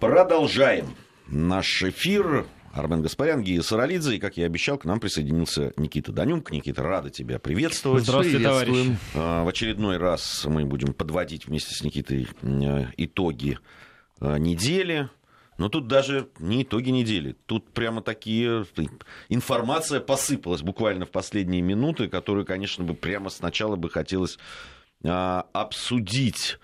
Продолжаем наш эфир. Армен Гаспарян, Гия Саралидзе. И, как я обещал, к нам присоединился Никита Данюк. Никита, рада тебя приветствовать. Здравствуйте, товарищ. А, в очередной раз мы будем подводить вместе с Никитой итоги э, недели. Но тут даже не итоги недели. Тут прямо такие... Информация посыпалась буквально в последние минуты, которую, конечно, бы прямо сначала бы хотелось а, обсудить.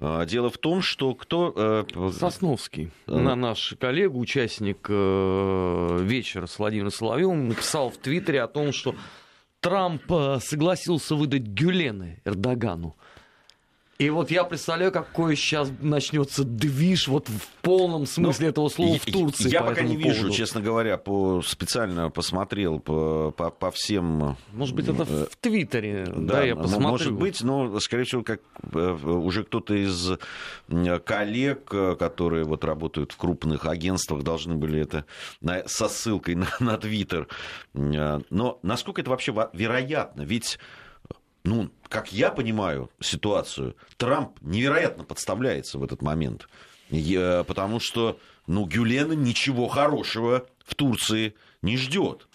А, дело в том, что кто... Э, Сосновский, а... на наш коллега, участник э, вечера с Владимиром Соловьевым, написал в Твиттере о том, что Трамп э, согласился выдать Гюлены Эрдогану. И вот я представляю, какой сейчас начнется движ вот в полном смысле ну, этого слова в Турции. Я по пока не поводу. вижу, честно говоря, по, специально посмотрел по, по, по всем... Может быть, это в Твиттере, да, да я посмотрю. Может быть, но, скорее всего, как э, уже кто-то из коллег, э, которые вот работают в крупных агентствах, должны были это со ссылкой на, на Твиттер. Э, но насколько это вообще вероятно? Ведь ну, как я понимаю ситуацию, Трамп невероятно подставляется в этот момент. Потому что, ну, Гюлена ничего хорошего в Турции не ждет.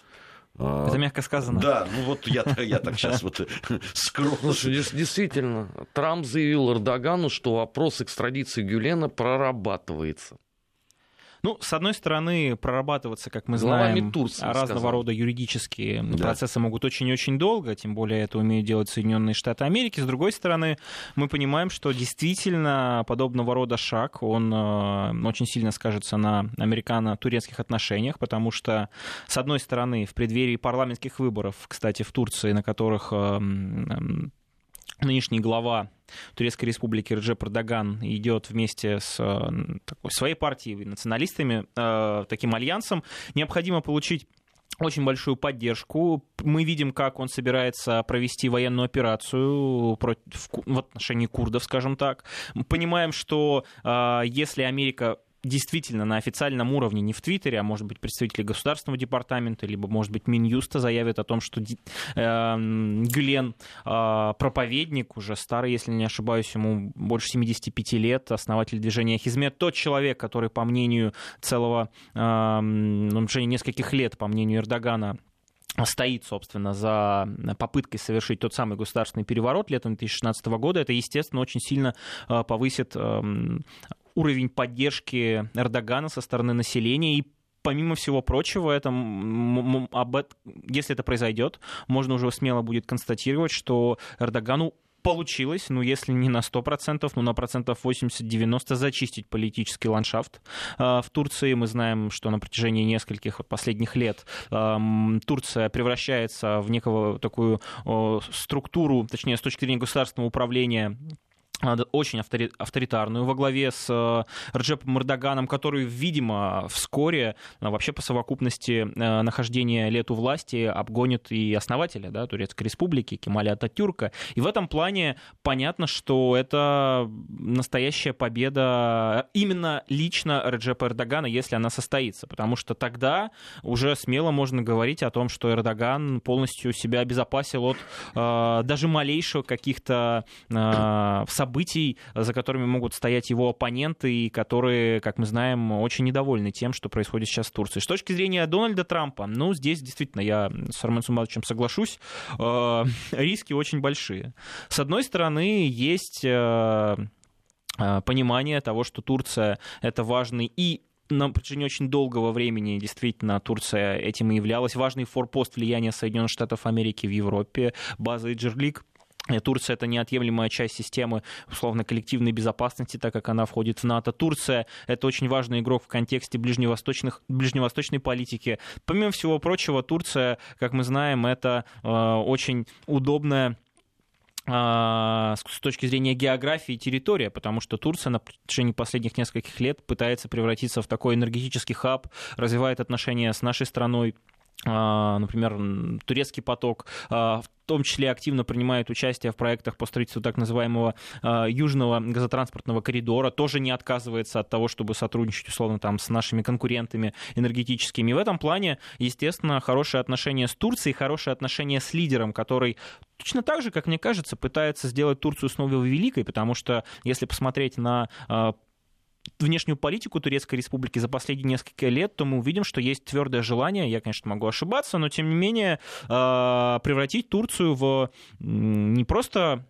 А, Это мягко сказано. Да, ну вот я, я так сейчас вот скромно. Слушай, действительно, Трамп заявил Эрдогану, что вопрос экстрадиции Гюлена прорабатывается. Ну, с одной стороны, прорабатываться, как мы знаем, Турции, разного сказал. рода юридические да. процессы могут очень и очень долго, тем более это умеют делать Соединенные Штаты Америки. С другой стороны, мы понимаем, что действительно подобного рода шаг, он э, очень сильно скажется на американо-турецких отношениях, потому что, с одной стороны, в преддверии парламентских выборов, кстати, в Турции, на которых э, нынешний глава Турецкой республики Реджеп Эрдоган идет вместе с э, такой, своей партией, националистами, э, таким альянсом, необходимо получить очень большую поддержку. Мы видим, как он собирается провести военную операцию против, в отношении курдов, скажем так. Мы понимаем, что э, если Америка действительно на официальном уровне, не в Твиттере, а может быть представители Государственного департамента, либо, может быть, Минюста заявят о том, что э, Гюлен э, проповедник, уже старый, если не ошибаюсь, ему больше 75 лет, основатель движения Хизмет, тот человек, который, по мнению целого, э, ну, уже нескольких лет, по мнению Эрдогана, стоит, собственно, за попыткой совершить тот самый государственный переворот летом 2016 года, это, естественно, очень сильно э, повысит эм, уровень поддержки Эрдогана со стороны населения и помимо всего прочего, это, об, если это произойдет, можно уже смело будет констатировать, что Эрдогану получилось, ну, если не на 100%, ну, на процентов 80-90 зачистить политический ландшафт э, в Турции. Мы знаем, что на протяжении нескольких последних лет э, Турция превращается в некого такую структуру, точнее, с точки зрения государственного управления очень авторитарную во главе с э, Рджепом Эрдоганом, который, видимо, вскоре э, вообще по совокупности э, нахождения лет у власти обгонит и основателя да, Турецкой республики Кемаля Ататюрка. И в этом плане понятно, что это настоящая победа именно лично Реджепа Эрдогана, если она состоится, потому что тогда уже смело можно говорить о том, что Эрдоган полностью себя обезопасил от э, даже малейших каких-то э, событий, за которыми могут стоять его оппоненты, и которые, как мы знаем, очень недовольны тем, что происходит сейчас в Турции. С точки зрения Дональда Трампа, ну, здесь действительно я с Армен Суматовичем соглашусь, э, риски очень большие. С одной стороны, есть э, э, понимание того, что Турция это важный и на протяжении очень долгого времени действительно Турция этим и являлась. Важный форпост влияния Соединенных Штатов Америки в Европе, база Иджерлик Турция это неотъемлемая часть системы, условно, коллективной безопасности, так как она входит в НАТО. Турция это очень важный игрок в контексте ближневосточных, ближневосточной политики. Помимо всего прочего, Турция, как мы знаем, это э, очень удобная а, с точки зрения географии и территория, потому что Турция на протяжении последних нескольких лет пытается превратиться в такой энергетический хаб, развивает отношения с нашей страной, например, турецкий поток, а, в том числе активно принимает участие в проектах по строительству так называемого а, южного газотранспортного коридора, тоже не отказывается от того, чтобы сотрудничать, условно, там, с нашими конкурентами энергетическими. И в этом плане, естественно, хорошие отношения с Турцией, хорошие отношения с лидером, который точно так же, как мне кажется, пытается сделать Турцию снова великой, потому что если посмотреть на внешнюю политику Турецкой Республики за последние несколько лет, то мы увидим, что есть твердое желание, я, конечно, могу ошибаться, но тем не менее превратить Турцию в не просто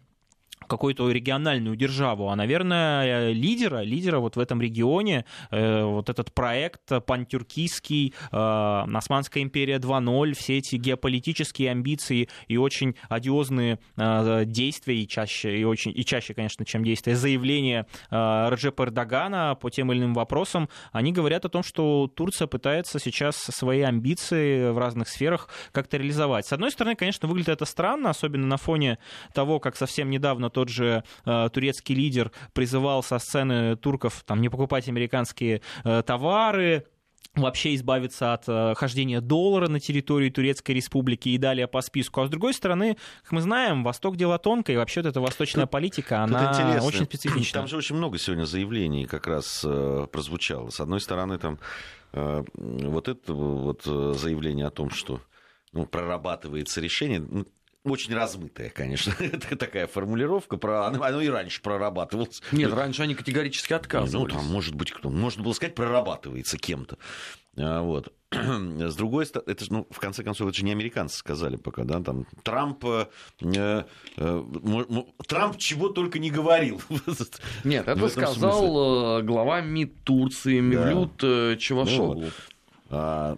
какую-то региональную державу, а, наверное, лидера, лидера вот в этом регионе, э, вот этот проект пантюркийский, э, Османская империя 2.0, все эти геополитические амбиции и очень одиозные э, действия, и чаще, и очень, и чаще, конечно, чем действия, заявления э, Раджепа Эрдогана по тем или иным вопросам, они говорят о том, что Турция пытается сейчас свои амбиции в разных сферах как-то реализовать. С одной стороны, конечно, выглядит это странно, особенно на фоне того, как совсем недавно тот же э, турецкий лидер призывал со сцены турков там, не покупать американские э, товары, вообще избавиться от э, хождения доллара на территории Турецкой Республики и далее по списку. А с другой стороны, как мы знаем, Восток дело тонкое, и вообще вот эта восточная тут, политика, она интересно. очень специфична. Там же очень много сегодня заявлений как раз э, прозвучало. С одной стороны, там э, вот это вот э, заявление о том, что ну, прорабатывается решение, ну, очень размытая, конечно, такая формулировка, про, оно и раньше прорабатывалось. Нет, раньше они категорически отказывались. Ну, там, может быть, кто можно было сказать, прорабатывается кем-то. А, вот. С другой стороны, это, ну, в конце концов, это же не американцы сказали пока, да, там, Трамп, э, э, Трамп чего только не говорил. Нет, это сказал смысле. Э, глава МИД Турции Мевлют да. Э, Чавашоглу. Ну, а,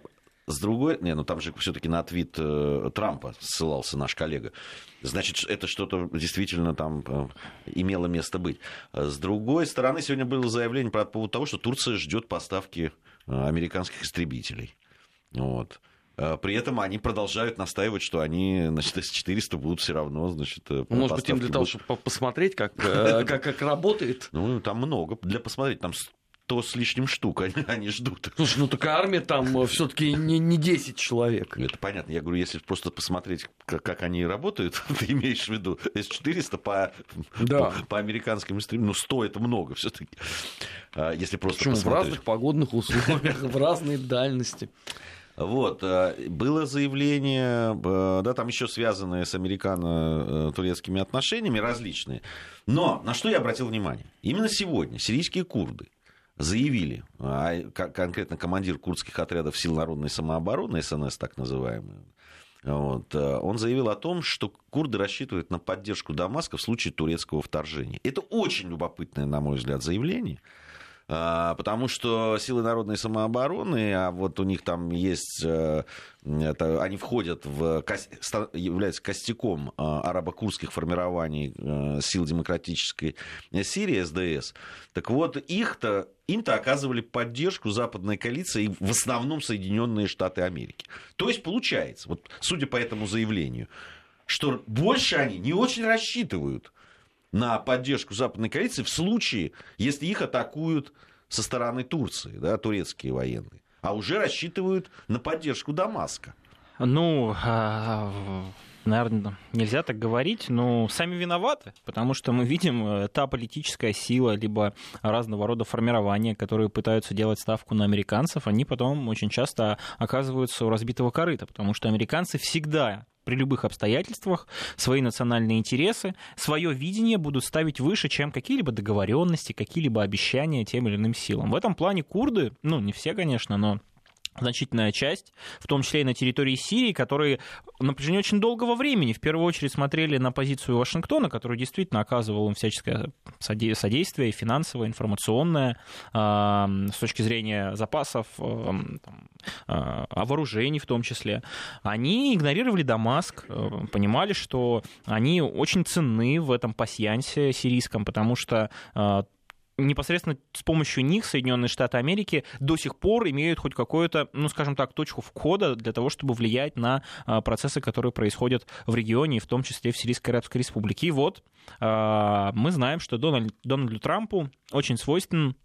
с другой, не, ну там же все-таки на твит э, Трампа ссылался наш коллега. Значит, это что-то действительно там э, имело место быть. С другой стороны, сегодня было заявление по поводу того, что Турция ждет поставки э, американских истребителей. Вот. При этом они продолжают настаивать, что они, значит, С-400 будут все равно, значит, Может быть, им для того, чтобы посмотреть, как, как, как работает? Ну, там много для посмотреть. Там 100 с лишним штук они, они ждут. Слушай, ну так армия там э, все-таки не, не 10 человек. Это понятно. Я говорю, если просто посмотреть, как, как они работают, ты имеешь в виду, С-400 по, да. по, по американским стримам, ну 100 это много все-таки. А, если просто Почему? Посмотреть. В разных погодных условиях, в разной дальности. Вот, э, было заявление, э, да, там еще связанные с американо-турецкими отношениями различные. Но на что я обратил внимание? Именно сегодня сирийские курды заявили, а конкретно командир курдских отрядов сил народной самообороны, СНС так называемый, вот, э, он заявил о том, что курды рассчитывают на поддержку Дамаска в случае турецкого вторжения. Это очень любопытное, на мой взгляд, заявление. А, потому что силы народной самообороны, а вот у них там есть, э, это, они входят в, являются костяком а, арабо-курдских формирований э, сил демократической Сирии, СДС, так вот их-то им-то оказывали поддержку западной коалиции, в основном Соединенные Штаты Америки. То есть получается, вот судя по этому заявлению, что больше они не очень рассчитывают на поддержку западной коалиции в случае, если их атакуют со стороны Турции, да, турецкие военные, а уже рассчитывают на поддержку Дамаска. Ну, а, наверное, нельзя так говорить, но сами виноваты, потому что мы видим э, та политическая сила, либо разного рода формирования, которые пытаются делать ставку на американцев, они потом очень часто оказываются у разбитого корыта, потому что американцы всегда при любых обстоятельствах свои национальные интересы, свое видение будут ставить выше, чем какие-либо договоренности, какие-либо обещания тем или иным силам. В этом плане курды, ну не все, конечно, но значительная часть, в том числе и на территории Сирии, которые на протяжении очень долгого времени в первую очередь смотрели на позицию Вашингтона, который действительно оказывал им всяческое содействие, финансовое, информационное, с точки зрения запасов, а, вооружений в том числе. Они игнорировали Дамаск, понимали, что они очень ценны в этом пасьянсе сирийском, потому что а, непосредственно с помощью них Соединенные Штаты Америки до сих пор имеют хоть какую-то, ну, скажем так, точку входа для того, чтобы влиять на а, процессы, которые происходят в регионе, в том числе в Сирийской Арабской Республике. И вот а, мы знаем, что Дональд, Дональду Трампу очень свойственно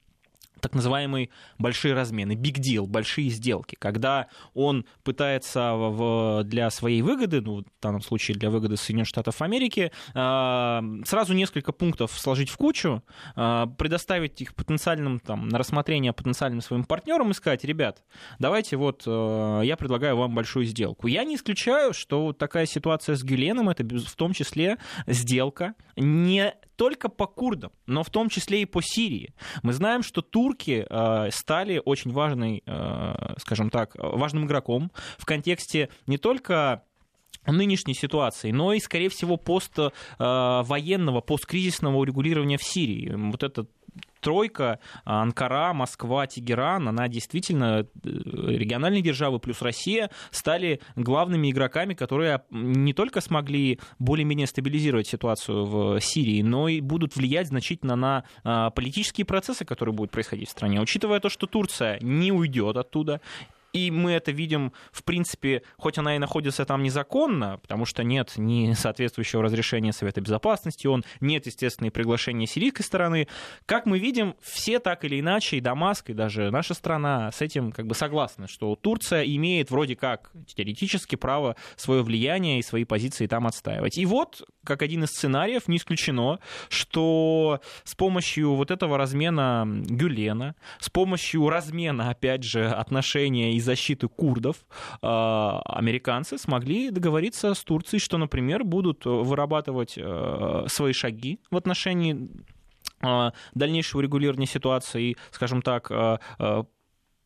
так называемые большие размены, big deal, большие сделки, когда он пытается в, для своей выгоды, ну, в данном случае для выгоды Соединенных Штатов Америки, э, сразу несколько пунктов сложить в кучу, э, предоставить их потенциальным, там, на рассмотрение потенциальным своим партнерам и сказать, ребят, давайте вот э, я предлагаю вам большую сделку. Я не исключаю, что такая ситуация с Гюленом, это в том числе сделка не только по курдам, но в том числе и по Сирии. Мы знаем, что Турция турки стали очень важной, скажем так, важным игроком в контексте не только нынешней ситуации, но и, скорее всего, поствоенного, посткризисного урегулирования в Сирии. Вот этот тройка, Анкара, Москва, Тегеран, она действительно, э, региональные державы плюс Россия стали главными игроками, которые не только смогли более-менее стабилизировать ситуацию в Сирии, но и будут влиять значительно на а, политические процессы, которые будут происходить в стране. Учитывая то, что Турция не уйдет оттуда, и мы это видим, в принципе, хоть она и находится там незаконно, потому что нет ни соответствующего разрешения Совета Безопасности, он нет, естественно, и приглашения сирийской стороны. Как мы видим, все так или иначе, и Дамаск, и даже наша страна с этим как бы согласны, что Турция имеет вроде как теоретически право свое влияние и свои позиции там отстаивать. И вот, как один из сценариев, не исключено, что с помощью вот этого размена Гюлена, с помощью размена, опять же, отношения из защиты курдов а, американцы смогли договориться с Турцией, что, например, будут вырабатывать э, свои шаги в отношении а, дальнейшего регулирования ситуации и, скажем так, а,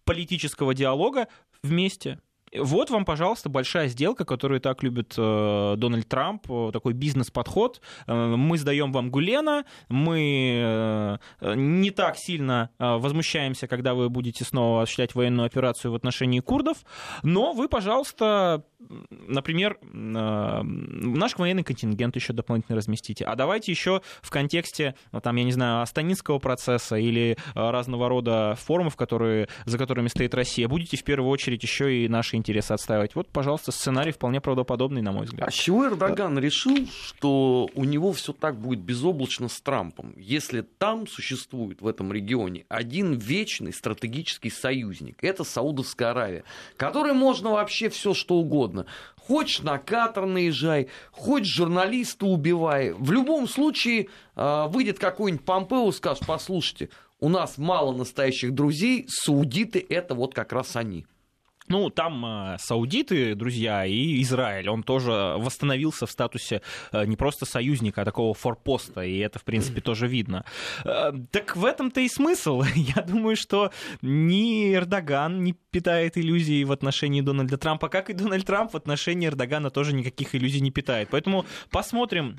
политического диалога вместе вот вам, пожалуйста, большая сделка, которую так любит э, Дональд Трамп, э, такой бизнес-подход. Э, мы сдаем вам Гулена, мы э, не так сильно э, возмущаемся, когда вы будете снова осуществлять военную операцию в отношении курдов, но вы, пожалуйста, например, э, наш военный контингент еще дополнительно разместите. А давайте еще в контексте, ну, там, я не знаю, Астанинского процесса или э, разного рода форумов, которые, за которыми стоит Россия, будете в первую очередь еще и наши интересы отстаивать. Вот, пожалуйста, сценарий вполне правдоподобный, на мой взгляд. А чего Эрдоган решил, что у него все так будет безоблачно с Трампом, если там существует в этом регионе один вечный стратегический союзник, это Саудовская Аравия, которой можно вообще все что угодно. Хочешь на Катар наезжай, хочешь журналиста убивай. В любом случае э, выйдет какой-нибудь Помпео и скажет, послушайте, у нас мало настоящих друзей, саудиты это вот как раз они. Ну, там э, саудиты, друзья, и Израиль. Он тоже восстановился в статусе э, не просто союзника, а такого форпоста, и это, в принципе, тоже видно. Э, так в этом-то и смысл. Я думаю, что ни Эрдоган не питает иллюзий в отношении Дональда Трампа, как и Дональд Трамп в отношении Эрдогана тоже никаких иллюзий не питает. Поэтому посмотрим,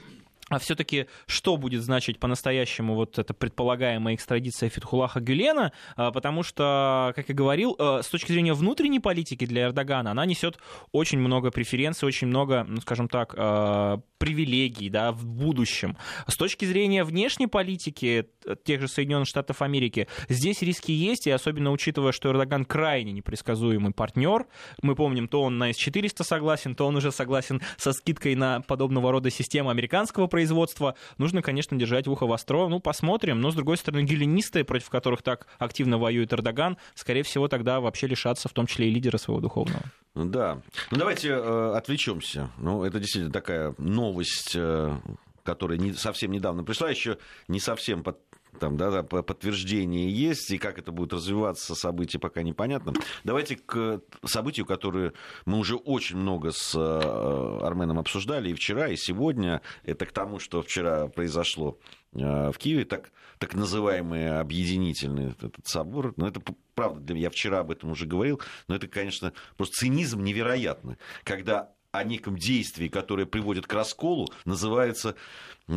а все-таки что будет значить по-настоящему вот эта предполагаемая экстрадиция Фетхулаха Гюлена, а, потому что, как я говорил, а, с точки зрения внутренней политики для Эрдогана, она несет очень много преференций, очень много, ну, скажем так, а, привилегий да, в будущем. С точки зрения внешней политики тех же Соединенных Штатов Америки, здесь риски есть, и особенно учитывая, что Эрдоган крайне непредсказуемый партнер. Мы помним, то он на С-400 согласен, то он уже согласен со скидкой на подобного рода систему американского производства. Нужно, конечно, держать ухо востро. Ну, посмотрим. Но, с другой стороны, геленисты, против которых так активно воюет Эрдоган, скорее всего, тогда вообще лишатся в том числе и лидера своего духовного. Да. Ну, давайте э, отвлечемся. Ну, это действительно такая новость, э, которая не, совсем недавно пришла, еще не совсем под там, да, подтверждение есть, и как это будет развиваться, событие пока непонятно. Давайте к событию, которое мы уже очень много с э, Арменом обсуждали и вчера, и сегодня. Это к тому, что вчера произошло в Киеве, так, так называемый объединительный этот собор. Но это правда, я вчера об этом уже говорил, но это, конечно, просто цинизм невероятный, когда о неком действии, которое приводит к расколу, называется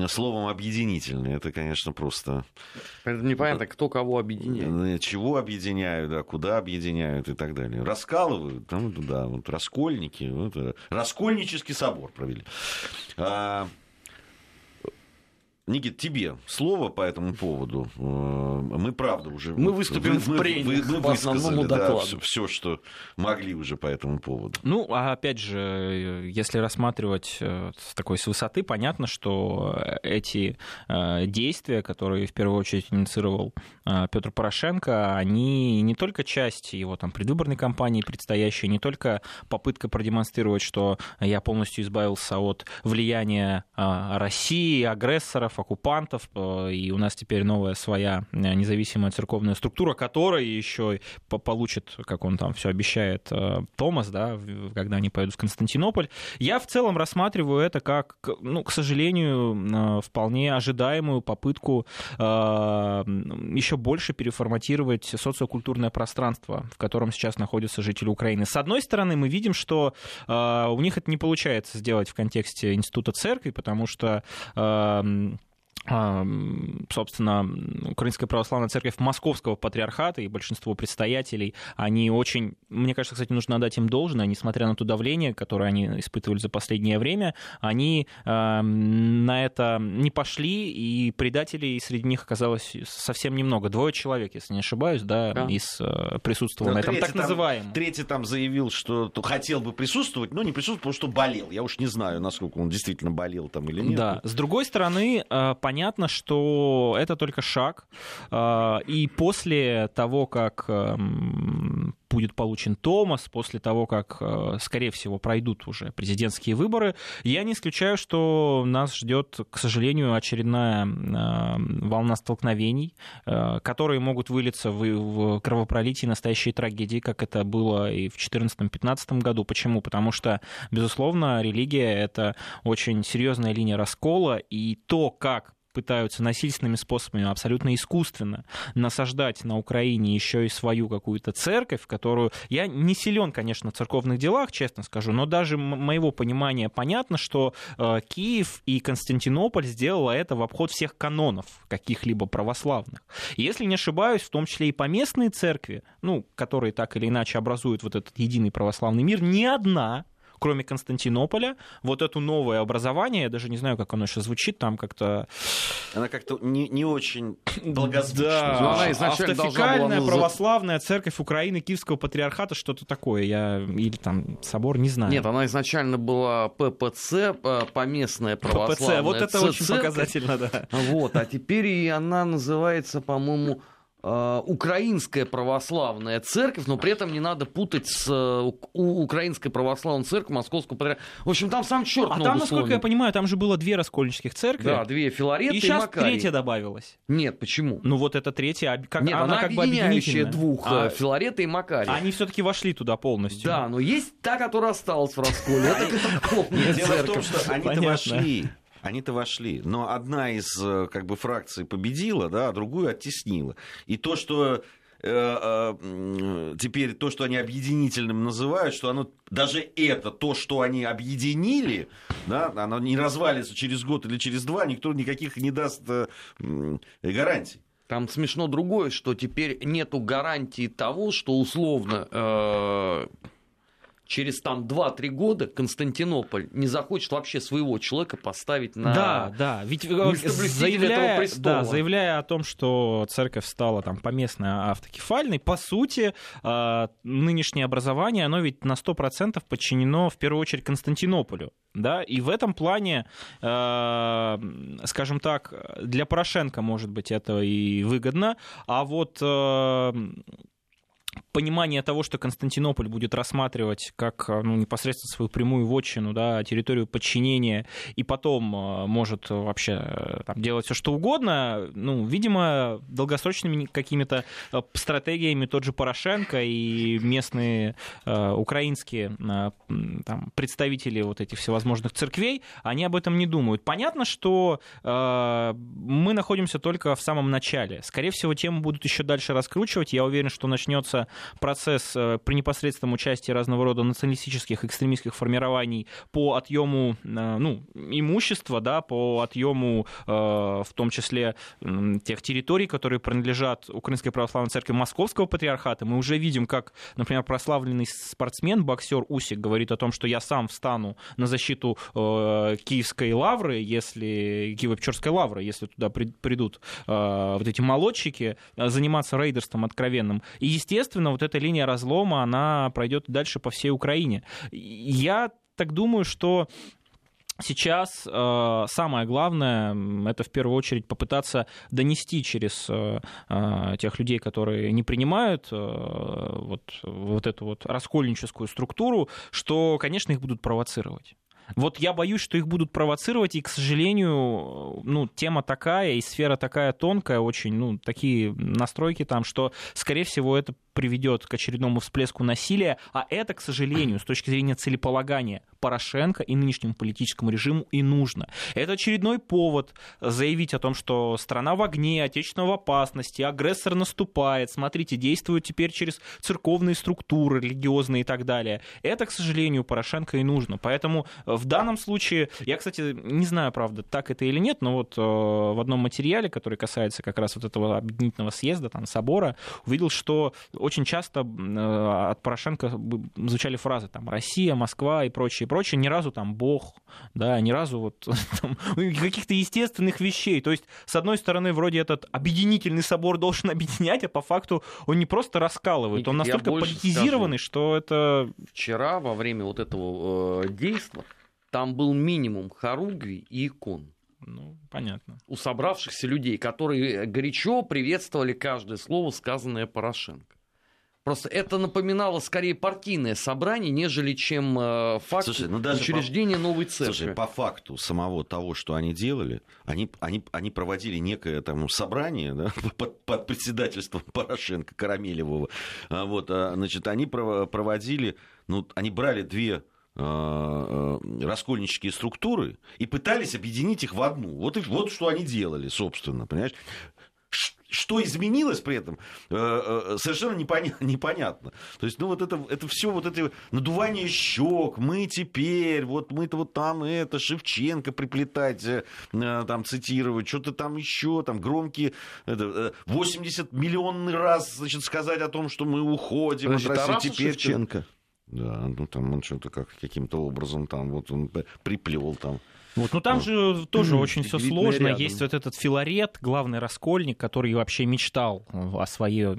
словом объединительный. Это, конечно, просто... Это непонятно, кто кого объединяет. Чего объединяют, да, куда объединяют и так далее. Раскалывают, там, да, вот раскольники. Вот, э, раскольнический собор провели. А, Никит, тебе слово по этому поводу. Э, мы, правда, уже... Мы выступим в прениях мы, мы по основному докладу. Да, все, что могли уже по этому поводу. Ну, а опять же, если рассматривать э, с такой с высоты, понятно, что эти э, действия, которые в первую очередь инициировал Петр Порошенко, они не только часть его там, предвыборной кампании предстоящей, не только попытка продемонстрировать, что я полностью избавился от влияния России, агрессоров, оккупантов, и у нас теперь новая своя независимая церковная структура, которая еще получит, как он там все обещает, Томас, да, когда они поедут в Константинополь. Я в целом рассматриваю это как, ну, к сожалению, вполне ожидаемую попытку еще больше переформатировать социокультурное пространство, в котором сейчас находятся жители Украины. С одной стороны, мы видим, что у них это не получается сделать в контексте института церкви, потому что собственно, Украинская православная церковь Московского патриархата и большинство предстоятелей, они очень, мне кажется, кстати, нужно отдать им должное, несмотря на то давление, которое они испытывали за последнее время, они э, на это не пошли, и предателей среди них оказалось совсем немного. Двое человек, если не ошибаюсь, да, да. из э, присутствовал на этом так называемом. Третий там заявил, что хотел бы присутствовать, но не присутствовал, потому что болел. Я уж не знаю, насколько он действительно болел там или нет. Да, с другой стороны, э, понятно, что это только шаг. А, и после того, как эм, будет получен Томас, после того, как, э, скорее всего, пройдут уже президентские выборы, я не исключаю, что нас ждет, к сожалению, очередная э, волна столкновений, э, которые могут вылиться в кровопролитие настоящей трагедии, как это было и в 2014-2015 году. Почему? Потому что, безусловно, религия — это очень серьезная линия раскола, и то, как пытаются насильственными способами, абсолютно искусственно насаждать на Украине еще и свою какую-то церковь, которую... Я не силен, конечно, в церковных делах, честно скажу, но даже моего понимания понятно, что э, Киев и Константинополь сделала это в обход всех канонов каких-либо православных. Если не ошибаюсь, в том числе и поместные церкви, ну, которые так или иначе образуют вот этот единый православный мир, ни одна кроме Константинополя, вот это новое образование, я даже не знаю, как оно сейчас звучит, там как-то... Она как-то не, не очень благозвучна. Да, она изначально автофикальная была... православная церковь Украины, Киевского патриархата, что-то такое, я... или там собор, не знаю. Нет, она изначально была ППЦ, э, поместная православная ППЦ, вот это очень показательно, да. Вот, а теперь и она называется, по-моему, украинская православная церковь, но при этом не надо путать с э, украинской православной церковью Московского патриархата. В общем, там сам черт А там, насколько я понимаю, там же было две раскольнических церкви. Да, две Филарет и, и сейчас Макарий. третья добавилась. Нет, почему? Ну вот эта третья, как, Нет, она, она как бы объединяющая двух, а, э, Филарета и Макария. Они все-таки вошли туда полностью. Да, но есть та, которая осталась в расколе. Это Дело в том, что они-то вошли они-то вошли. Но одна из э, как бы, фракций победила, да, а другую оттеснила. И то, что э, э, теперь то, что они объединительным называют, что оно даже это, то, что они объединили, да, оно не развалится через год или через два, никто никаких не даст гарантий. Там смешно другое, что теперь нету гарантии того, что условно через там 2-3 года Константинополь не захочет вообще своего человека поставить на Да, да, ведь э, заявляя, да, заявляя о том, что церковь стала там поместной автокефальной, по сути, э, нынешнее образование, оно ведь на 100% подчинено в первую очередь Константинополю. Да, и в этом плане, э, скажем так, для Порошенко, может быть, это и выгодно, а вот понимание того, что Константинополь будет рассматривать как ну, непосредственно свою прямую вотчину, да, территорию подчинения, и потом э, может вообще э, там, делать все что угодно, ну, видимо, долгосрочными какими-то э, стратегиями тот же Порошенко и местные э, украинские э, там, представители вот этих всевозможных церквей, они об этом не думают. Понятно, что э, мы находимся только в самом начале. Скорее всего, тему будут еще дальше раскручивать. Я уверен, что начнется процесс э, при непосредственном участии разного рода националистических, экстремистских формирований по отъему э, ну, имущества, да, по отъему э, в том числе тех территорий, которые принадлежат Украинской православной церкви Московского патриархата. Мы уже видим, как, например, прославленный спортсмен, боксер Усик говорит о том, что я сам встану на защиту Киевской лавры, если Киево-Печорской лавры, если туда придут вот эти молодчики, заниматься рейдерством откровенным. И, естественно, естественно, вот эта линия разлома, она пройдет дальше по всей Украине. Я так думаю, что Сейчас э, самое главное это в первую очередь попытаться донести через э, э, тех людей, которые не принимают э, вот, вот эту вот раскольническую структуру, что, конечно, их будут провоцировать. Вот я боюсь, что их будут провоцировать, и, к сожалению, ну, тема такая, и сфера такая тонкая, очень, ну, такие настройки там, что, скорее всего, это приведет к очередному всплеску насилия, а это, к сожалению, с точки зрения целеполагания Порошенко и нынешнему политическому режиму и нужно. Это очередной повод заявить о том, что страна в огне, отечественная в опасности, агрессор наступает, смотрите, действует теперь через церковные структуры, религиозные и так далее. Это, к сожалению, Порошенко и нужно. Поэтому в данном случае, я, кстати, не знаю, правда, так это или нет, но вот э, в одном материале, который касается как раз вот этого объединительного съезда, там, собора, увидел, что очень часто э, от Порошенко звучали фразы там «Россия», «Москва» и прочее, прочее, ни разу там «Бог», да, ни разу вот там, каких-то естественных вещей. То есть, с одной стороны, вроде этот объединительный собор должен объединять, а по факту он не просто раскалывает, он настолько политизированный, скажу. что это... Вчера во время вот этого э, действия там был минимум хоругвий и икон. Ну, понятно. У собравшихся людей, которые горячо приветствовали каждое слово, сказанное Порошенко. Просто это напоминало скорее партийное собрание, нежели чем э, факт Слушай, ну даже учреждения по... новой церкви. Слушай, по факту самого того, что они делали, они, они, они проводили некое там собрание да, под, под председательством Порошенко, Карамелевого. А, вот, а, значит, они проводили, ну, они брали две а, раскольнические структуры и пытались объединить их в одну. Вот, и, вот что они делали, собственно, понимаешь? Что изменилось при этом, э, э, совершенно непонятно. То есть, ну, вот это, это все вот это надувание щек, мы теперь, вот мы-то вот там это, Шевченко приплетать, э, там, цитировать, что-то там еще, там, громкие, это, 80 миллионный раз, значит, сказать о том, что мы уходим Подожди, от России теперь. Шевченко. Да, ну там он что-то как каким-то образом там вот он приплел там. Вот, ну там же тоже очень все сложно. Рядом. Есть вот этот Филарет, главный раскольник, который вообще мечтал о своей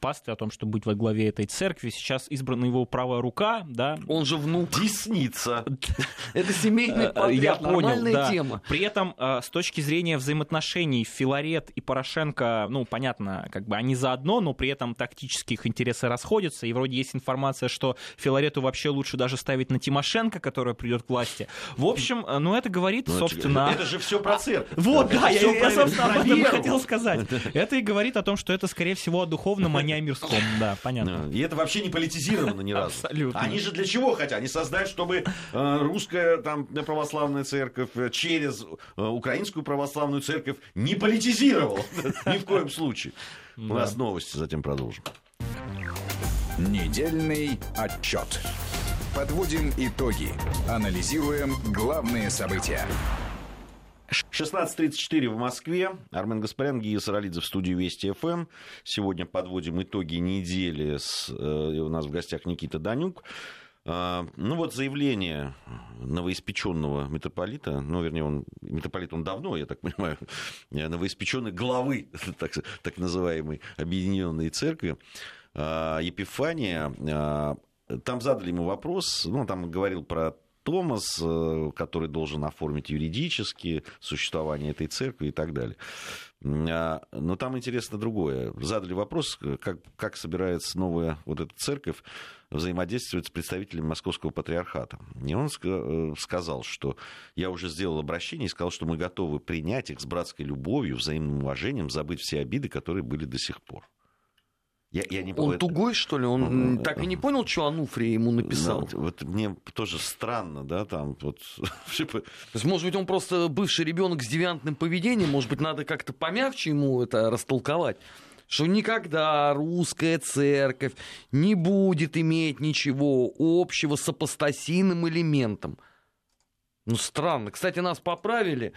пастве, о том, чтобы быть во главе этой церкви. Сейчас избрана его правая рука, да. Он же внук. Десница. Это семейный портрет, Я понял, да. тема. При этом э, с точки зрения взаимоотношений Филарет и Порошенко, ну, понятно, как бы они заодно, но при этом тактически их интересы расходятся. И вроде есть информация, что Филарету вообще лучше даже ставить на Тимошенко, которая придет к власти. В общем, э, ну это говорит, ну, собственно... Это же все про церковь. Вот, да, я, я, собственно, об этом хотел сказать. Это и говорит о том, что это, скорее всего, о духовном, а не о мирском. Да, понятно. И это вообще не политизировано ни разу. Абсолютно. Они же для чего хотят? Они создать, чтобы э, русская там православная церковь э, через э, украинскую православную церковь не политизировала. Ни в коем случае. У нас новости, затем продолжим. Недельный отчет. Подводим итоги. Анализируем главные события. 16.34 в Москве. Армен Гаспарян, Гия Саралидзе в студии Вести ФМ. Сегодня подводим итоги недели. С, э, у нас в гостях Никита Данюк. А, ну вот заявление новоиспеченного митрополита, ну, вернее, он митрополит он давно, я так понимаю, новоиспеченной главы так, так называемой Объединенной Церкви, а, Епифания, а, там задали ему вопрос, ну, там говорил про Томас, э, который должен оформить юридически существование этой церкви и так далее. А, но там интересно другое. Задали вопрос, как, как собирается новая вот эта церковь взаимодействовать с представителями Московского патриархата. И он э, сказал, что я уже сделал обращение и сказал, что мы готовы принять их с братской любовью, взаимным уважением, забыть все обиды, которые были до сих пор. Я, я не он это... тугой, что ли? Он так и не понял, что Ануфрий ему написал? Ну, вот мне тоже странно, да, там вот... То есть, может быть, он просто бывший ребенок с девиантным поведением, может быть, надо как-то помягче ему это растолковать? что никогда русская церковь не будет иметь ничего общего с апостасийным элементом. Ну, странно. Кстати, нас поправили.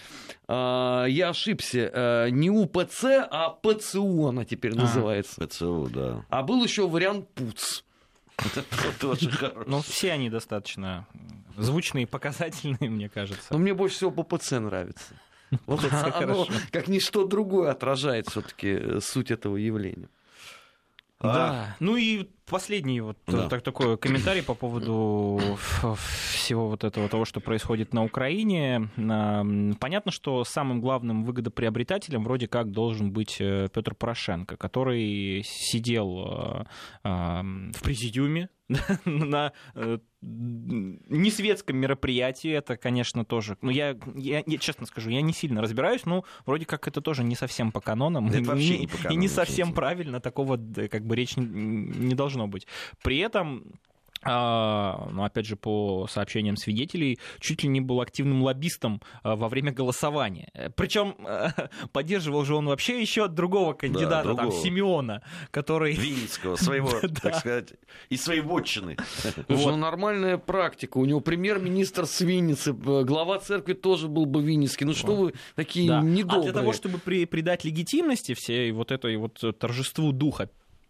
А, я ошибся. А, не УПЦ, а ПЦУ она теперь а, называется. ПЦУ, да. А был еще вариант ПУЦ. Ну, все они достаточно звучные и показательные, мне кажется. Но мне больше всего ППЦ нравится. Вот это оно, как ничто другое, отражает все-таки суть этого явления. Да. Ну и последний вот да. так, такой комментарий по поводу всего вот этого того, что происходит на Украине. Понятно, что самым главным выгодоприобретателем вроде как должен быть э, Петр Порошенко, который сидел э, в президиуме на э, несветском мероприятии. Это, конечно, тоже... Ну, я, я, я честно скажу, я не сильно разбираюсь, но вроде как это тоже не совсем по канонам. Это вообще не по канонам. И не совсем правильно, такого как бы речь не, не должно быть. При этом а, ну, опять же, по сообщениям свидетелей, чуть ли не был активным лоббистом а, во время голосования. Причем поддерживал же он вообще еще другого кандидата, да, другого. там, Симеона, который... Винницкого, своего, так сказать, и своей вотчины. Ну, нормальная практика. У него премьер-министр с Винницы, глава церкви тоже был бы Винницкий. Ну, что вы такие недобрые? А для того, чтобы придать легитимности всей вот этой вот торжеству духа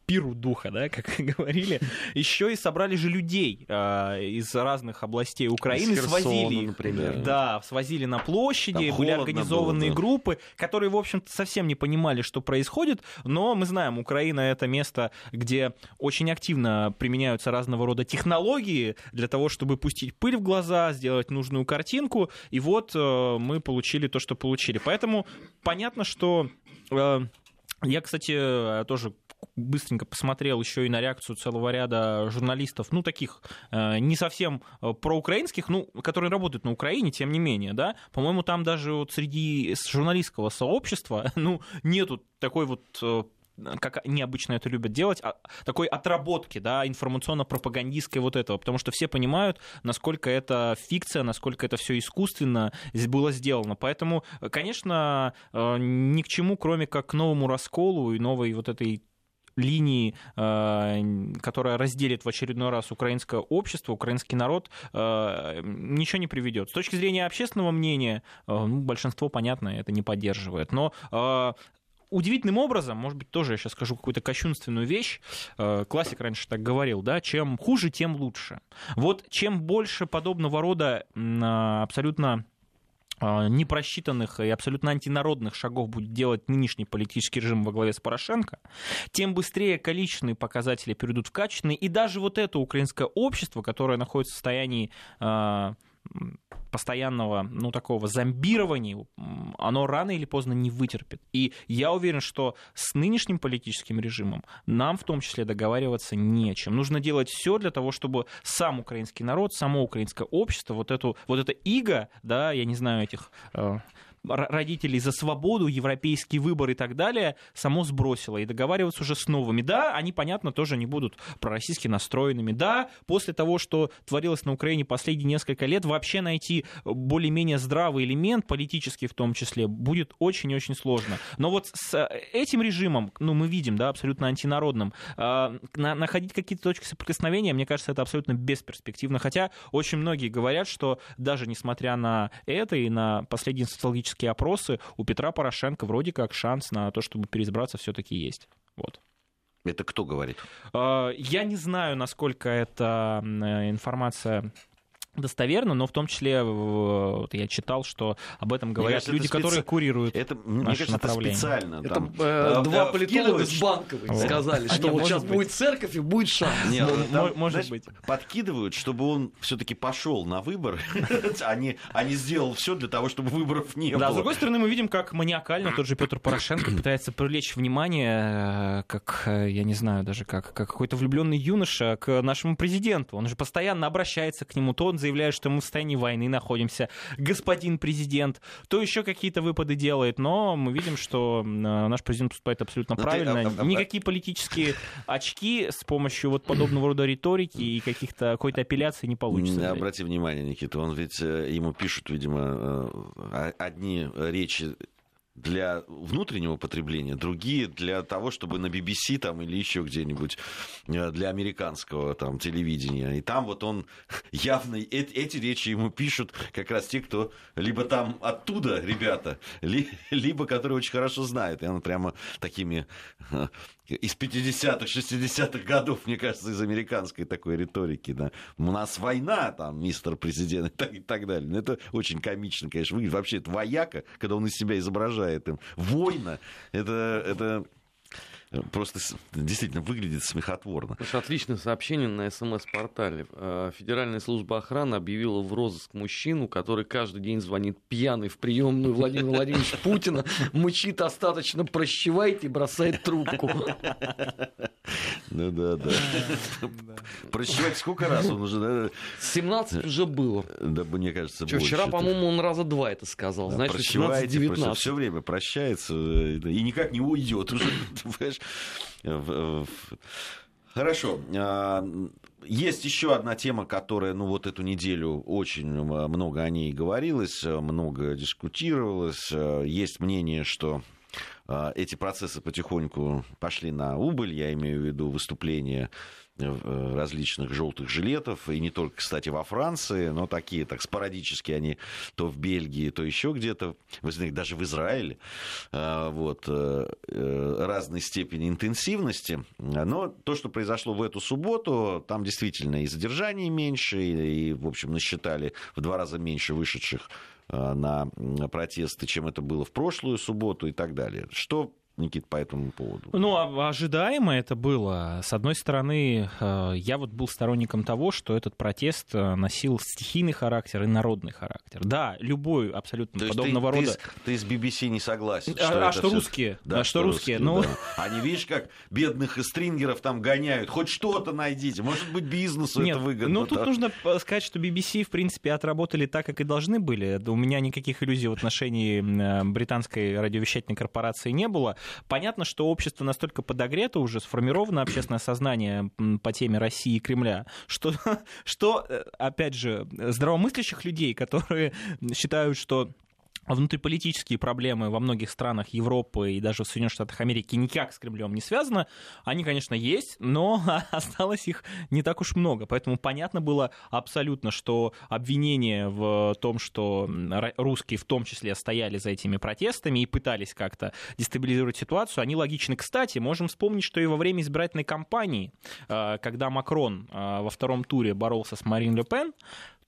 пиру духа, да, как говорили, еще и собрали же людей э, из разных областей Украины, из Херсона, свозили например. Да, свозили на площади, Там были организованные было, да. группы, которые, в общем-то, совсем не понимали, что происходит, но мы знаем, Украина это место, где очень активно применяются разного рода технологии для того, чтобы пустить пыль в глаза, сделать нужную картинку, и вот э, мы получили то, что получили. Поэтому понятно, что э, я, кстати, тоже быстренько посмотрел еще и на реакцию целого ряда журналистов, ну, таких э, не совсем э, проукраинских, ну, которые работают на Украине, тем не менее, да, по-моему, там даже вот среди журналистского сообщества, ну, нету такой вот э, как они обычно это любят делать, а, такой отработки, да, информационно-пропагандистской вот этого, потому что все понимают, насколько это фикция, насколько это все искусственно было сделано. Поэтому, конечно, ни к чему, кроме как к новому расколу и новой вот этой линии, э, которая разделит в очередной раз украинское общество, украинский народ, э, ничего не приведет. С точки зрения общественного мнения, э, ну, большинство, понятно, это не поддерживает. Но удивительным образом, может быть, тоже я сейчас скажу какую-то кощунственную вещь, классик раньше так говорил, да, чем хуже, тем лучше. Вот чем больше подобного рода абсолютно непросчитанных и абсолютно антинародных шагов будет делать нынешний политический режим во главе с Порошенко, тем быстрее количественные показатели перейдут в качественные. И даже вот это украинское общество, которое находится в состоянии а, постоянного, ну, такого зомбирования, оно рано или поздно не вытерпит. И я уверен, что с нынешним политическим режимом нам в том числе договариваться нечем. Нужно делать все для того, чтобы сам украинский народ, само украинское общество, вот, эту, вот это иго, да, я не знаю этих э, родителей за свободу, европейский выбор и так далее, само сбросило. И договариваться уже с новыми. Да, они, понятно, тоже не будут пророссийски настроенными. Да, после того, что творилось на Украине последние несколько лет, вообще найти более-менее здравый элемент, политический в том числе, будет очень-очень сложно. Но вот с этим режимом, ну, мы видим, да, абсолютно антинародным, э, находить какие-то точки соприкосновения, мне кажется, это абсолютно бесперспективно. Хотя очень многие говорят, что даже несмотря на это и на последние социологические социологические опросы, у Петра Порошенко вроде как шанс на то, чтобы переизбраться, все-таки есть. Вот. Это кто говорит? А, я не знаю, насколько эта информация достоверно, но в том числе вот я читал, что об этом говорят кажется, люди, специ... которые курируют это, мне кажется, это специально. Это там, э, э, два политолога с банковой вот. сказали, что а вот сейчас быть. будет церковь и будет шанс. Нет, ну, там, может знаешь, быть. Подкидывают, чтобы он все-таки пошел на выборы, а не, а не сделал все для того, чтобы выборов не было. Да, с другой стороны, мы видим, как маниакально тот же Петр Порошенко пытается привлечь внимание, э, как, э, я не знаю даже как, как какой-то влюбленный юноша к нашему президенту. Он же постоянно обращается к нему, то он заявляет, что мы в состоянии войны находимся, господин президент, то еще какие-то выпады делает, но мы видим, что наш президент поступает абсолютно но правильно. Ты, а, а, Никакие политические очки с помощью вот подобного рода риторики и каких-то какой-то апелляции не получится. Обрати внимание, Никита, он ведь э, ему пишут, видимо, э, одни речи для внутреннего потребления, другие для того, чтобы на BBC там или еще где-нибудь э, для американского там телевидения. И там вот он явно эти речи ему пишут как раз те, кто либо там оттуда ребята, либо которые очень хорошо знают. И он прямо такими э, из 50-х, 60-х годов, мне кажется, из американской такой риторики. Да. У нас война, там, мистер президент, и так, и так далее. Но это очень комично, конечно. Выглядит. Вообще, это вояка, когда он из себя изображает им. Война, это, это просто действительно выглядит смехотворно. Слушай, отличное сообщение на СМС-портале. Э, Федеральная служба охраны объявила в розыск мужчину, который каждый день звонит пьяный в приемную Владимира Владимировича Путина, мучит остаточно прощевайте и бросает трубку. Ну да, да. Прощевать сколько раз он уже? 17 уже было. Да, мне кажется, больше. Вчера, по-моему, он раза два это сказал. Значит, 17-19. Все время прощается и никак не уйдет уже. Хорошо. А, есть еще одна тема, которая, ну, вот эту неделю очень много о ней говорилось, много дискутировалось. Есть мнение, что эти процессы потихоньку пошли на убыль, я имею в виду выступления Э, различных желтых жилетов, и не только, кстати, во Франции, но такие, так спорадически они то в Бельгии, то еще где-то, даже в Израиле, э, вот, э, разной степени интенсивности. Но то, что произошло в эту субботу, там действительно и задержаний меньше, и, в общем, насчитали в два раза меньше вышедших на протесты, чем это было в прошлую субботу и так далее. Что Никит, по этому поводу? Ну, а, ожидаемо это было. С одной стороны, э, я вот был сторонником того, что этот протест э, носил стихийный характер и народный характер. Да, любой абсолютно То подобного ты, рода... Ты, ты с BBC не согласен? А, что а, что русские? Да, а что, что русские? русские ну... да. Они, видишь, как бедных стрингеров там гоняют. Хоть что-то найдите. Может быть, бизнесу Нет, это выгодно. Ну, тут да? нужно сказать, что BBC, в принципе, отработали так, как и должны были. У меня никаких иллюзий в отношении э, британской радиовещательной корпорации не было. Понятно, что общество настолько подогрето уже, сформировано общественное сознание по теме России и Кремля, что, что э, опять же, здравомыслящих людей, которые считают, что внутриполитические проблемы во многих странах Европы и даже в Соединенных Штатах Америки никак с Кремлем не связаны. Они, конечно, есть, но осталось их не так уж много. Поэтому понятно было абсолютно, что обвинения в том, что русские в том числе стояли за этими протестами и пытались как-то дестабилизировать ситуацию, они логичны. Кстати, можем вспомнить, что и во время избирательной кампании, э, когда Макрон э, во втором туре боролся с Марин Ле Пен,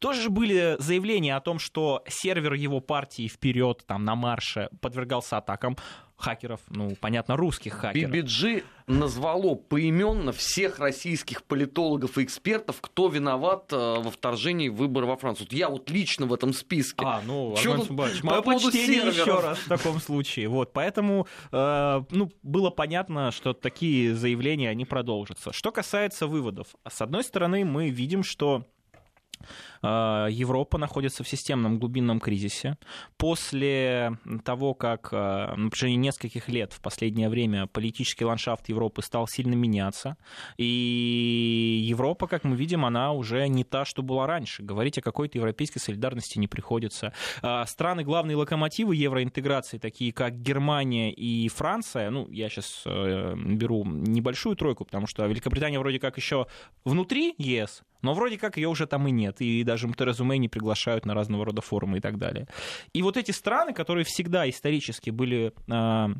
тоже были заявления о том, что сервер его партии вперед, там, на марше подвергался атакам хакеров, ну, понятно, русских хакеров. BBG назвало поименно всех российских политологов и экспертов, кто виноват э, во вторжении выборов во Францию. Я вот лично в этом списке. А, ну, Чё тут... по почтение еще раз в таком случае. Вот, поэтому, э, ну, было понятно, что такие заявления, они продолжатся. Что касается выводов. С одной стороны, мы видим, что Европа находится в системном глубинном кризисе. После того, как а, на протяжении нескольких лет в последнее время политический ландшафт Европы стал сильно меняться, и Европа, как мы видим, она уже не та, что была раньше. Говорить о какой-то европейской солидарности не приходится. А, страны, главные локомотивы евроинтеграции, такие как Германия и Франция, ну, я сейчас э, беру небольшую тройку, потому что Великобритания вроде как еще внутри ЕС, но вроде как ее уже там и нет, и даже Мэй не приглашают на разного рода форумы и так далее. И вот эти страны, которые всегда исторически были а,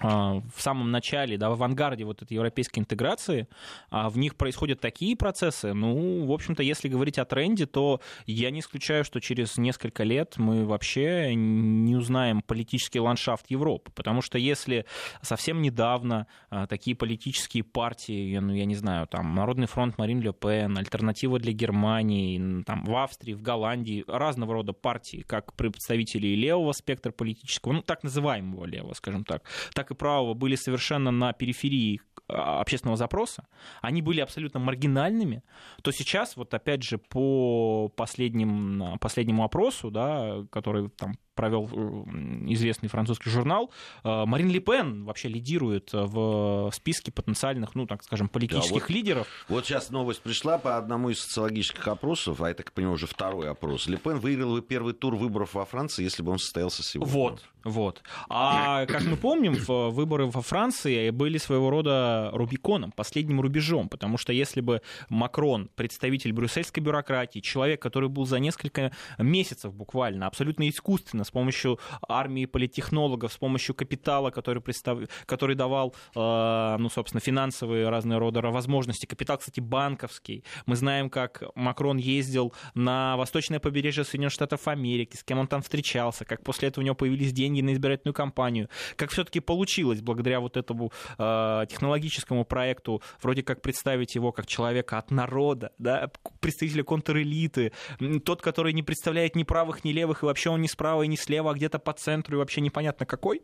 в самом начале, да, в авангарде вот этой европейской интеграции, а в них происходят такие процессы, ну, в общем-то, если говорить о тренде, то я не исключаю, что через несколько лет мы вообще не узнаем политический ландшафт Европы, потому что если совсем недавно а, такие политические партии, ну, я не знаю, там, Народный фронт Марин Ле Пен, Альтернатива для Германии, там, в Австрии, в Голландии, разного рода партии, как представители левого спектра политического, ну, так называемого левого, скажем так, так так и правого были совершенно на периферии а, общественного запроса, они были абсолютно маргинальными, то сейчас, вот опять же, по последним, последнему опросу, да, который там провел э, известный французский журнал, э, Марин Ле Пен вообще лидирует в списке потенциальных, ну, так скажем, политических да, вот, лидеров. Вот сейчас новость пришла по одному из социологических опросов, а это, как понимаю, уже второй опрос. Ле Пен выиграл бы первый тур выборов во Франции, если бы он состоялся сегодня. Вот, вот. А как мы помним, выборы во Франции были своего рода рубиконом, последним рубежом, потому что если бы Макрон, представитель брюссельской бюрократии, человек, который был за несколько месяцев буквально абсолютно искусственно с помощью армии политтехнологов, с помощью капитала, который, представ... который давал, э, ну, собственно, финансовые разные рода возможности. Капитал, кстати, банковский. Мы знаем, как Макрон ездил на восточное побережье Соединенных Штатов Америки, с кем он там встречался, как после этого у него появились деньги на избирательную кампанию, как все-таки получилось благодаря вот этому э, технологическому проекту вроде как представить его как человека от народа, да, представителя контрэлиты, тот, который не представляет ни правых, ни левых, и вообще он не справа и не слева, а где-то по центру, и вообще непонятно какой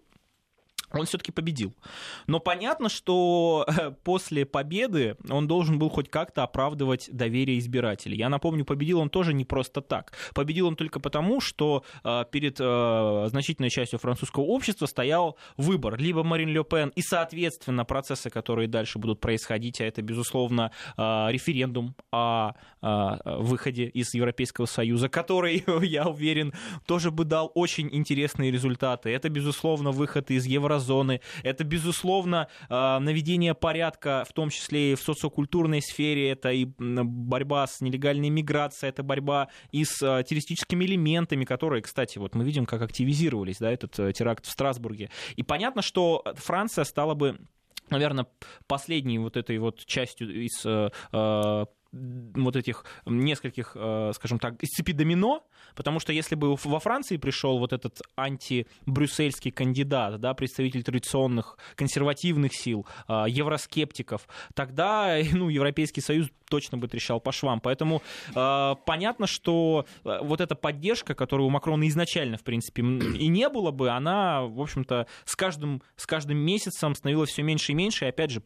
он все-таки победил. Но понятно, что э, после победы он должен был хоть как-то оправдывать доверие избирателей. Я напомню, победил он тоже не просто так. Победил он только потому, что э, перед э, значительной частью французского общества стоял выбор. Либо Марин Ле Пен и, соответственно, процессы, которые дальше будут происходить, а это, безусловно, референдум о выходе из Европейского Союза, который, я уверен, тоже бы дал очень интересные результаты. Это, безусловно, выход из еврозоны зоны. Это, безусловно, а, наведение порядка, в том числе и в социокультурной сфере. Это и борьба с нелегальной миграцией, это борьба и с а, террористическими элементами, которые, кстати, вот мы видим, как активизировались, да, этот э, теракт в Страсбурге. И понятно, что Франция стала бы наверное, последней вот этой вот частью из э, э вот этих нескольких, э, скажем так, цепи домино, потому что если бы во Франции пришел вот этот антибрюссельский кандидат, да, представитель традиционных консервативных сил, э, евроскептиков, тогда ну, Европейский Союз точно бы трещал по швам. Поэтому э, понятно, что вот эта поддержка, которую у Макрона изначально, в принципе, и не было бы, она, в общем-то, с каждым, с каждым месяцем становилась все меньше и меньше. И опять же,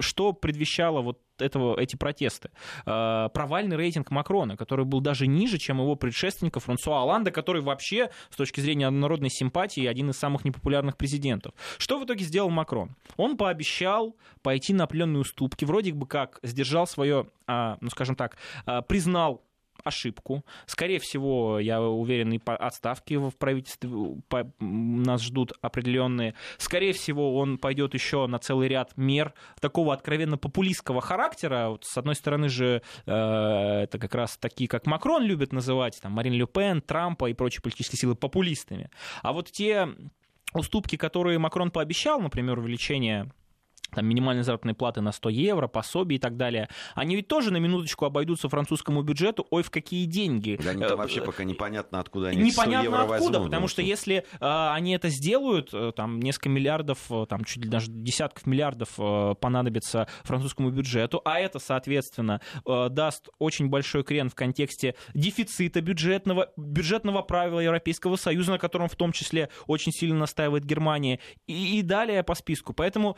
что предвещало вот этого, эти протесты. Э, провальный рейтинг Макрона, который был даже ниже, чем его предшественника Франсуа Оланда, который вообще, с точки зрения народной симпатии, один из самых непопулярных президентов. Что в итоге сделал Макрон? Он пообещал пойти на определенные уступки, вроде бы как сдержал свое, а, ну скажем так, а, признал ошибку. Скорее всего, я уверен, и по отставки в правительстве по, нас ждут определенные. Скорее всего, он пойдет еще на целый ряд мер такого откровенно популистского характера. Вот, с одной стороны же, э, это как раз такие, как Макрон любит называть, там, Марин Ле Пен, Трампа и прочие политические силы популистами. А вот те уступки, которые Макрон пообещал, например, увеличение там, минимальной заработной платы на 100 евро, пособие и так далее, они ведь тоже на минуточку обойдутся французскому бюджету, ой, в какие деньги. Да, они там э, вообще пока непонятно, откуда они Непонятно 100 евро откуда, возьмут, потому что если э, они это сделают, э, там несколько миллиардов, э, там чуть ли даже десятков миллиардов э, понадобится французскому бюджету, а это, соответственно, э, даст очень большой крен в контексте дефицита бюджетного, бюджетного правила Европейского Союза, на котором в том числе очень сильно настаивает Германия, и, и далее по списку. Поэтому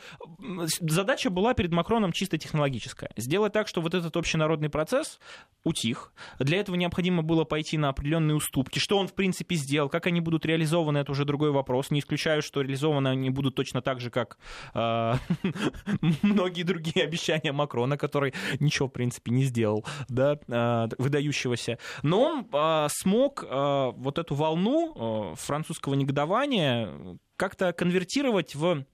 задача была перед Макроном чисто технологическая. Сделать так, что вот этот общенародный процесс утих. Для этого необходимо было пойти на определенные уступки. Что он, в принципе, сделал, как они будут реализованы, это уже другой вопрос. Не исключаю, что реализованы они будут точно так же, как э, многие другие обещания Макрона, который ничего, в принципе, не сделал, да, э, выдающегося. Но он э, смог вот эту волну французского негодования как-то конвертировать в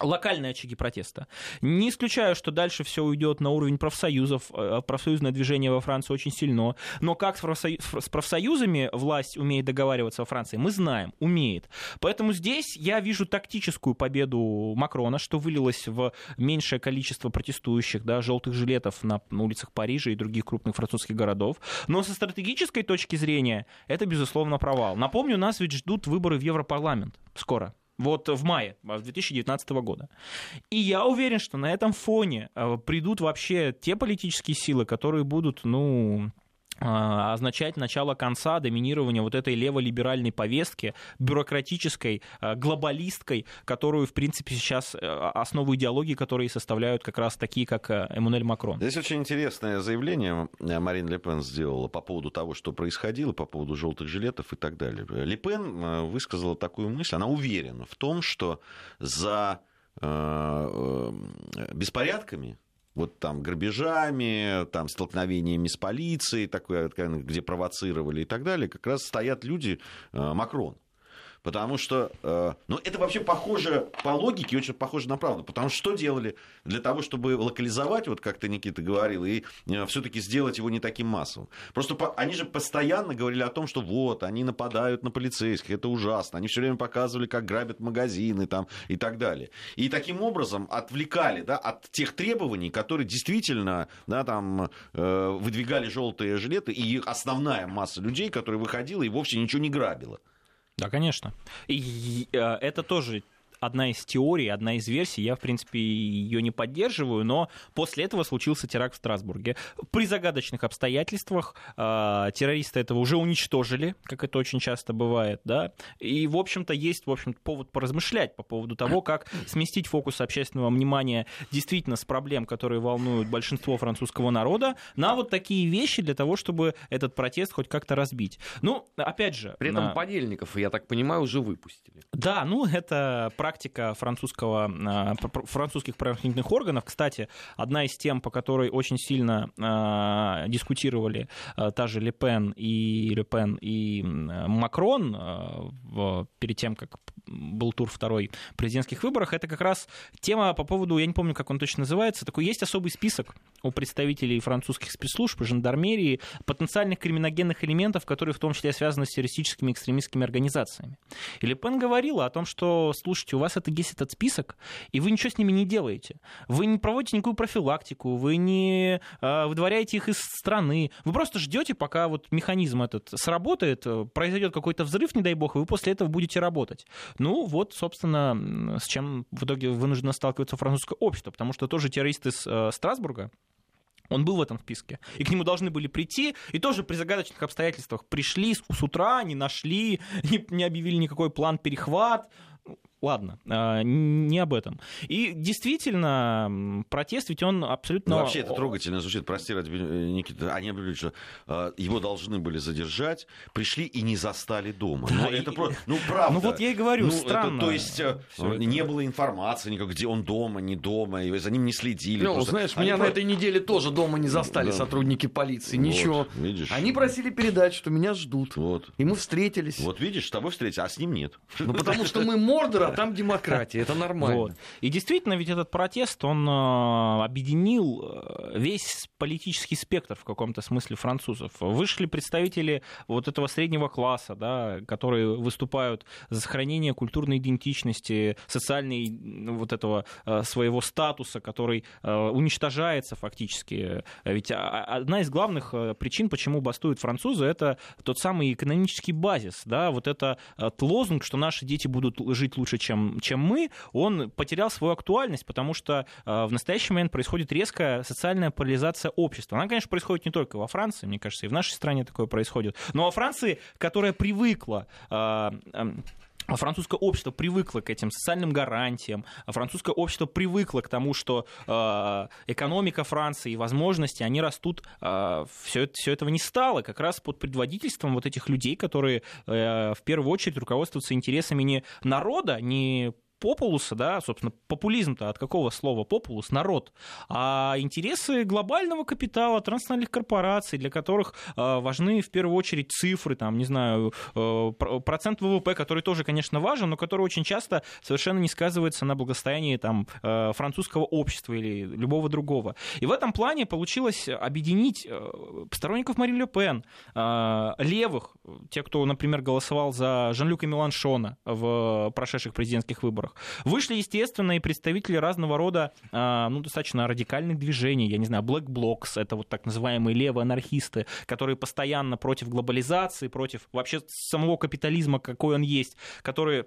локальные очаги протеста. Не исключаю, что дальше все уйдет на уровень профсоюзов. Э, профсоюзное движение во Франции очень сильно. Но как с профсоюзами власть умеет договариваться во Франции, мы знаем, умеет. Поэтому здесь я вижу тактическую победу Макрона, что вылилось в меньшее количество протестующих, да, желтых жилетов на, на улицах Парижа и других крупных французских городов. Но со стратегической точки зрения это, безусловно, провал. Напомню, нас ведь ждут выборы в Европарламент скоро вот в мае 2019 года. И я уверен, что на этом фоне э, придут вообще те политические силы, которые будут, ну, а, означать начало конца доминирования вот этой леволиберальной повестки, бюрократической, а, глобалистской, которую, в принципе, сейчас э, основу идеологии, которые составляют как раз такие, как э, Эммануэль Макрон. Здесь очень интересное заявление э, Марин Ле Пен сделала по поводу того, что происходило, по поводу желтых жилетов и так далее. Ле Пен высказала такую мысль, она уверена в том, что за беспорядками вот там грабежами, там столкновениями с полицией, такое, где провоцировали и так далее, как раз стоят люди э, Макрон. Потому что, э, ну, это вообще похоже по логике, очень похоже на правду. Потому что что делали для того, чтобы локализовать, вот как ты, Никита, говорил, и э, все-таки сделать его не таким массовым? Просто по, они же постоянно говорили о том, что вот, они нападают на полицейских, это ужасно. Они все время показывали, как грабят магазины там, и так далее. И таким образом отвлекали да, от тех требований, которые действительно да, там, э, выдвигали желтые жилеты, и основная масса людей, которая выходила и вовсе ничего не грабила. Да, конечно. И э, это тоже одна из теорий, одна из версий. Я, в принципе, ее не поддерживаю, но после этого случился теракт в Страсбурге. При загадочных обстоятельствах э, террористы этого уже уничтожили, как это очень часто бывает, да. И, в общем-то, есть, в общем повод поразмышлять по поводу того, как сместить фокус общественного внимания действительно с проблем, которые волнуют большинство французского народа, на вот такие вещи для того, чтобы этот протест хоть как-то разбить. Ну, опять же... При этом на... подельников, я так понимаю, уже выпустили. Да, ну, это практика французского, а, французских правоохранительных органов. Кстати, одна из тем, по которой очень сильно а, дискутировали а, та же Лепен и Лепен и Макрон перед тем, как был тур второй президентских выборах, это как раз тема по поводу, я не помню, как он точно называется, такой есть особый список у представителей французских спецслужб, жандармерии, потенциальных криминогенных элементов, которые в том числе связаны с террористическими экстремистскими организациями. И Лепен говорила о том, что, слушайте, у вас это есть этот список, и вы ничего с ними не делаете. Вы не проводите никакую профилактику, вы не э, выдворяете их из страны, вы просто ждете, пока вот механизм этот сработает, произойдет какой-то взрыв, не дай бог, и вы после этого будете работать. Ну, вот, собственно, с чем в итоге вынуждено сталкиваться французское общество, потому что тоже террористы из э, Страсбурга, он был в этом списке. И к нему должны были прийти, и тоже при загадочных обстоятельствах пришли с утра, не нашли, не, не объявили никакой план перехват. Ладно, а, не об этом. И действительно, протест, ведь он абсолютно... Ну, вообще это трогательно звучит, прости, ради э, Никита, они объявили, что его должны были задержать, пришли и не застали дома. Да, ну, и... это просто, ну, правда. Ну, вот я и говорю, ну, странно. Это, то есть, э, не это... было информации никак, где он дома, не дома, и за ним не следили. Ну, просто. знаешь, они меня просто... на этой неделе тоже дома не застали да. сотрудники полиции, ничего. Вот, видишь. Они просили передать, что меня ждут. Вот. И мы встретились. Вот видишь, с тобой встретились, а с ним нет. Ну, потому что мы Мордор, а там демократия, это нормально. Вот. И действительно, ведь этот протест, он э, объединил э, весь политический спектр в каком-то смысле французов. Вышли представители вот этого среднего класса, да, которые выступают за сохранение культурной идентичности, социальной вот этого э, своего статуса, который уничтожается фактически. Ведь одна из главных причин, почему бастуют французы, это тот самый экономический базис, да, вот это лозунг, что наши дети будут жить лучше, чем чем, мы, он потерял свою актуальность, потому что э, в настоящий момент происходит резкая социальная поляризация общества. Она, конечно, происходит не только во Франции, мне кажется, и в нашей стране такое происходит, но во Франции, которая привыкла э, эм, Французское общество привыкло к этим социальным гарантиям, французское общество привыкло к тому, что э, экономика Франции и возможности, они растут, э, все, это, все этого не стало, как раз под предводительством вот этих людей, которые э, в первую очередь руководствуются интересами не народа, не популуса, да, собственно, популизм-то от какого слова популус? Народ. А интересы глобального капитала, транснациональных корпораций, для которых э, важны в первую очередь цифры, там, не знаю, э, процент ВВП, который тоже, конечно, важен, но который очень часто совершенно не сказывается на благосостоянии там, э, французского общества или любого другого. И в этом плане получилось объединить сторонников Марин Ле Пен, левых, те, кто, например, голосовал за Жан-Люка Меланшона в прошедших президентских выборах. Вышли, естественно, и представители разного рода, а, ну, достаточно радикальных движений, я не знаю, Black Blocs, это вот так называемые левые анархисты, которые постоянно против глобализации, против вообще самого капитализма, какой он есть, которые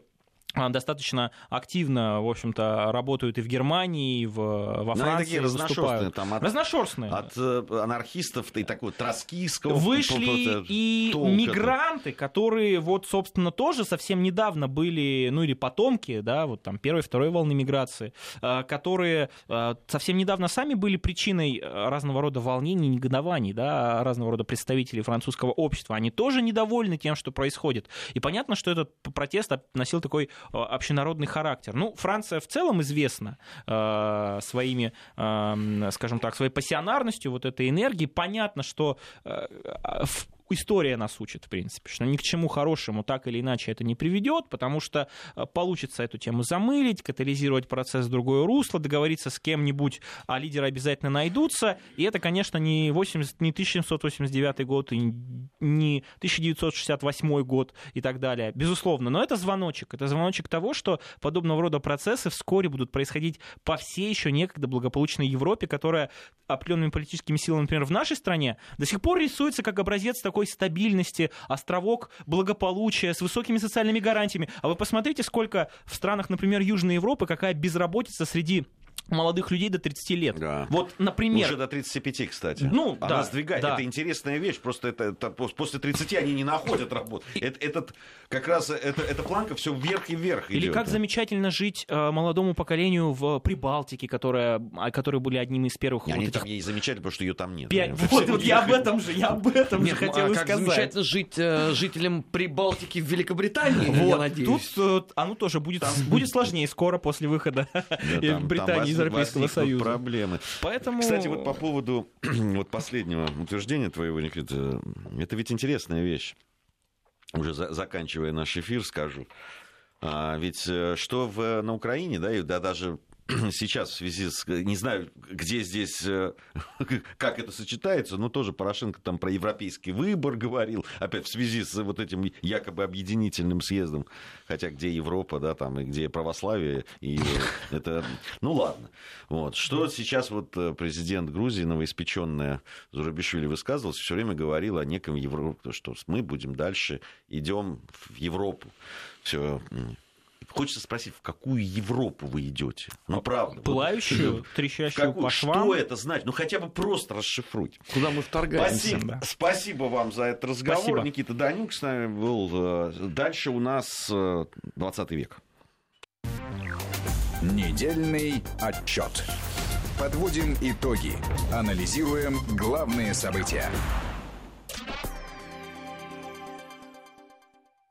достаточно активно, в общем-то, работают и в Германии, и в, во ну, Франции. такие разношерстные. Там, от, разношерстные. От э, анархистов и такого троцкийского. Вышли и толка, мигранты, которые вот, собственно, тоже совсем недавно были, ну или потомки, да, вот там первой, второй волны миграции, э, которые э, совсем недавно сами были причиной разного рода волнений, негодований, да, разного рода представителей французского общества. Они тоже недовольны тем, что происходит. И понятно, что этот протест носил такой общенародный характер. Ну, Франция в целом известна э, своими, э, скажем так, своей пассионарностью вот этой энергии. Понятно, что э, в история нас учит, в принципе, что ни к чему хорошему так или иначе это не приведет, потому что э, получится эту тему замылить, катализировать процесс в другое русло, договориться с кем-нибудь, а лидеры обязательно найдутся. И это, конечно, не, 80, не 1789 год, и не 1968 год и так далее, безусловно. Но это звоночек. Это звоночек того, что подобного рода процессы вскоре будут происходить по всей еще некогда благополучной Европе, которая определенными политическими силами, например, в нашей стране до сих пор рисуется как образец такой стабильности, островок благополучия с высокими социальными гарантиями. А вы посмотрите, сколько в странах, например, Южной Европы, какая безработица среди молодых людей до 30 лет. Да. Вот, например... Уже до 35, кстати. Ну, Она да, сдвигает. Да. Это интересная вещь. Просто это, это, после 30 они не находят работу. Это, этот, как раз это, эта планка все вверх и вверх Или идет. как замечательно жить э, молодому поколению в Прибалтике, которая, а, которые были одними из первых... И вот они этих... там ей замечательно, потому что ее там нет. Пять... Вот, вот я об этом же, я об этом Нет, же ну, хотел а как сказать. замечательно жить э, жителям Прибалтики в Великобритании, я Вот, надеюсь. тут э, оно тоже будет, будет сложнее скоро после выхода Да, там- Британии там Европейского Союза. проблемы. Поэтому... Кстати, вот по поводу вот последнего утверждения твоего, Никита, это ведь интересная вещь. Уже за- заканчивая наш эфир, скажу. А, ведь э, что в, на Украине, да, и да, даже сейчас в связи с... Не знаю, где здесь, э, как это сочетается, но тоже Порошенко там про европейский выбор говорил, опять в связи с вот этим якобы объединительным съездом, хотя где Европа, да, там, и где православие, и это... Ну, ладно. Вот. Что сейчас вот э, президент Грузии, новоиспеченная Зурабишвили, высказывался, все время говорил о неком Европе, что мы будем дальше, идем в Европу. Все, Хочется спросить, в какую Европу вы идете? Ну, правда. Пылающую, вот, трещащую какую, по швам. Что это значит? Ну, хотя бы просто расшифруйте. Куда мы вторгаемся? Спасибо, да. спасибо вам за этот разговор. Спасибо. Никита Данюк с нами был. Э, Дальше у нас э, 20 век. Недельный отчет. Подводим итоги. Анализируем главные события.